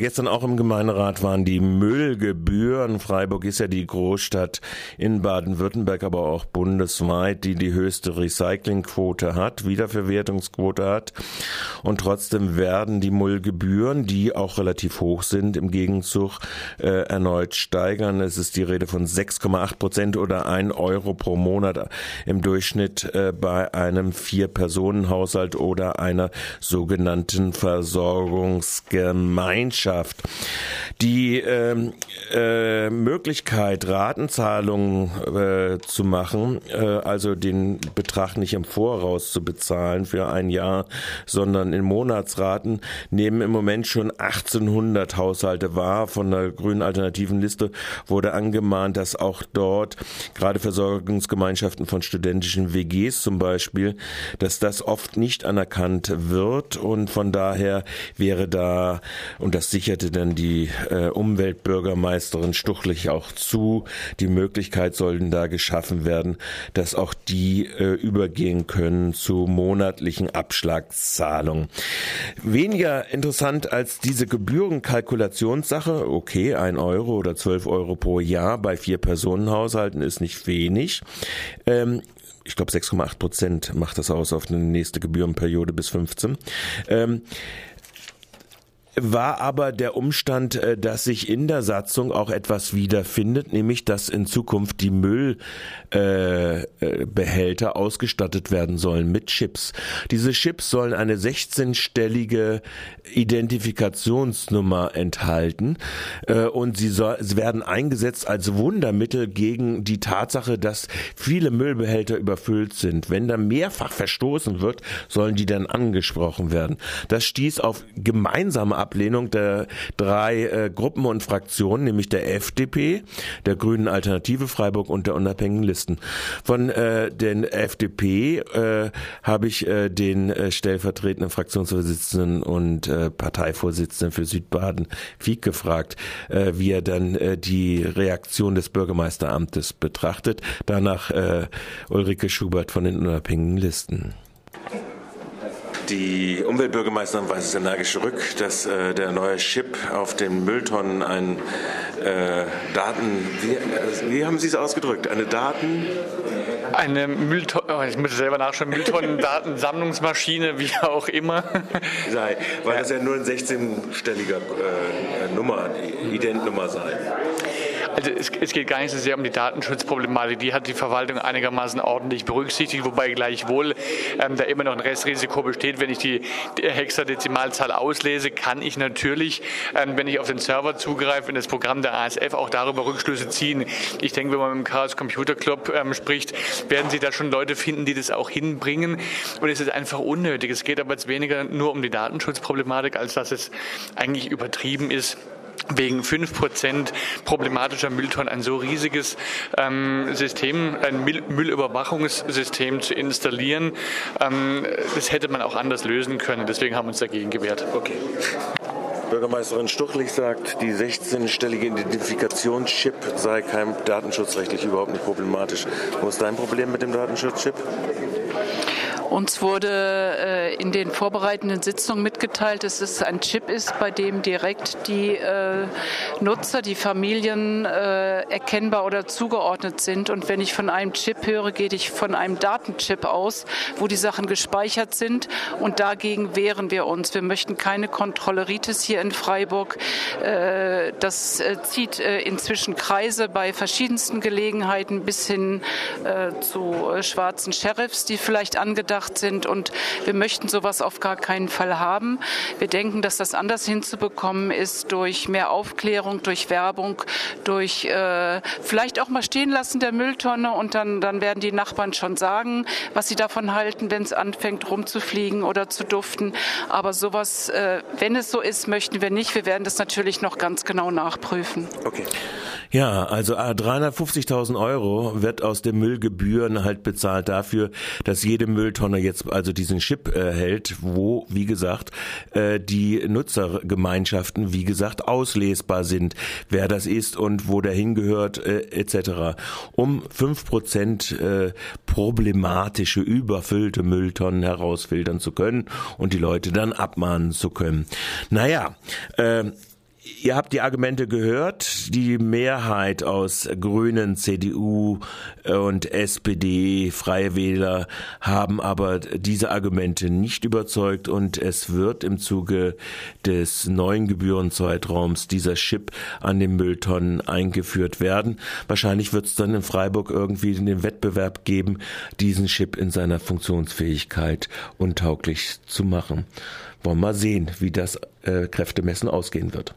Gestern auch im Gemeinderat waren die Müllgebühren. Freiburg ist ja die Großstadt in Baden-Württemberg, aber auch bundesweit, die die höchste Recyclingquote hat, Wiederverwertungsquote hat. Und trotzdem werden die Müllgebühren, die auch relativ hoch sind, im Gegenzug äh, erneut steigern. Es ist die Rede von 6,8 Prozent oder ein Euro pro Monat im Durchschnitt äh, bei einem Vier-Personen-Haushalt oder einer sogenannten Versorgungsgemeinschaft. Wirtschaft. Die ähm, äh, Möglichkeit, Ratenzahlungen äh, zu machen, äh, also den Betrag nicht im Voraus zu bezahlen für ein Jahr, sondern in Monatsraten, nehmen im Moment schon 1800 Haushalte wahr. Von der grünen alternativen Liste wurde angemahnt, dass auch dort gerade Versorgungsgemeinschaften von studentischen WGs zum Beispiel, dass das oft nicht anerkannt wird und von daher wäre da, und das sicherte dann die äh, Umweltbürgermeisterin Stuchlich auch zu. Die Möglichkeit sollten da geschaffen werden, dass auch die äh, übergehen können zu monatlichen Abschlagszahlungen. Weniger interessant als diese Gebührenkalkulationssache, okay, ein Euro oder zwölf Euro pro Jahr bei vier Personenhaushalten ist nicht wenig. Ähm, ich glaube 6,8 Prozent macht das aus auf eine nächste Gebührenperiode bis 15. Ähm, war aber der Umstand, äh, dass sich in der Satzung auch etwas wiederfindet, nämlich dass in Zukunft die Müllbehälter äh, äh, ausgestattet werden sollen mit Chips. Diese Chips sollen eine 16-stellige Identifikationsnummer enthalten und sie, soll, sie werden eingesetzt als Wundermittel gegen die Tatsache, dass viele Müllbehälter überfüllt sind. Wenn da mehrfach verstoßen wird, sollen die dann angesprochen werden. Das stieß auf gemeinsame Ablehnung der drei äh, Gruppen und Fraktionen, nämlich der FDP, der Grünen Alternative Freiburg und der Unabhängigen Listen. Von äh, den FDP äh, habe ich äh, den äh, stellvertretenden Fraktionsvorsitzenden und äh, Parteivorsitzenden für Südbaden Fiek gefragt, äh, wie er dann äh, die Reaktion des Bürgermeisteramtes betrachtet. Danach äh, Ulrike Schubert von den Unabhängigen Listen. Die Umweltbürgermeisterin weist es energisch zurück, dass äh, der neue Chip auf den Mülltonnen ein äh, Daten, wie, äh, wie, haben Sie es ausgedrückt? Eine Daten? Eine Mülltonne, oh, ich muss selber nachschauen, Mülltonnen-Datensammlungsmaschine, wie auch immer. Sei, weil ja. das ja nur ein 16-stelliger äh, Nummer, Identnummer sei. Also es, es, geht gar nicht so sehr um die Datenschutzproblematik. Die hat die Verwaltung einigermaßen ordentlich berücksichtigt, wobei gleichwohl ähm, da immer noch ein Restrisiko besteht. Wenn ich die, die Hexadezimalzahl auslese, kann ich natürlich, ähm, wenn ich auf den Server zugreife, in das Programm der ASF auch darüber Rückschlüsse ziehen. Ich denke, wenn man mit dem Chaos Computer Club ähm, spricht, werden Sie da schon Leute finden, die das auch hinbringen. Und es ist einfach unnötig. Es geht aber jetzt weniger nur um die Datenschutzproblematik, als dass es eigentlich übertrieben ist wegen 5% problematischer Mülltonnen ein so riesiges ähm, System, ein Müllüberwachungssystem zu installieren. Ähm, das hätte man auch anders lösen können. Deswegen haben wir uns dagegen gewehrt. Okay. Bürgermeisterin Stuchlich sagt, die 16-stellige Identifikationschip sei kein datenschutzrechtlich überhaupt nicht problematisch. Wo ist dein Problem mit dem Datenschutzchip? Uns wurde äh, in den vorbereitenden Sitzungen mitgeteilt, dass es ein Chip ist, bei dem direkt die äh, Nutzer, die Familien äh, erkennbar oder zugeordnet sind. Und wenn ich von einem Chip höre, gehe ich von einem Datenchip aus, wo die Sachen gespeichert sind. Und dagegen wehren wir uns. Wir möchten keine Kontrolleritis hier in Freiburg. Das zieht inzwischen Kreise bei verschiedensten Gelegenheiten bis hin zu schwarzen Sheriffs, die vielleicht angedacht angedacht sind. Und wir möchten sowas auf gar keinen Fall haben. Wir denken, dass das anders hinzubekommen ist durch mehr Aufklärung, durch Werbung, durch äh, vielleicht auch mal stehen lassen der Mülltonne und dann, dann werden die Nachbarn schon sagen, was sie davon halten, wenn es anfängt rumzufliegen oder zu duften. Aber sowas, äh, wenn es so ist, möchten wir nicht. Wir werden das natürlich noch ganz genau nachprüfen. Okay. Ja, also 350.000 äh, Euro wird aus den Müllgebühren halt bezahlt dafür, dass jede Mülltonne jetzt also diesen Chip erhält, wo, wie gesagt, äh, die Nutzergemeinschaften, wie gesagt, auslesbar sind, wer das ist und wo der hingehört, äh, etc. Um fünf Prozent problematische, überfüllte Mülltonnen herausfiltern zu können und die Leute dann abmahnen zu können. Naja, äh, Ihr habt die Argumente gehört. Die Mehrheit aus Grünen, CDU und SPD, Freie Wähler haben aber diese Argumente nicht überzeugt und es wird im Zuge des neuen Gebührenzeitraums dieser Chip an den Mülltonnen eingeführt werden. Wahrscheinlich wird es dann in Freiburg irgendwie den Wettbewerb geben, diesen Chip in seiner Funktionsfähigkeit untauglich zu machen. Wollen wir mal sehen, wie das äh, Kräftemessen ausgehen wird.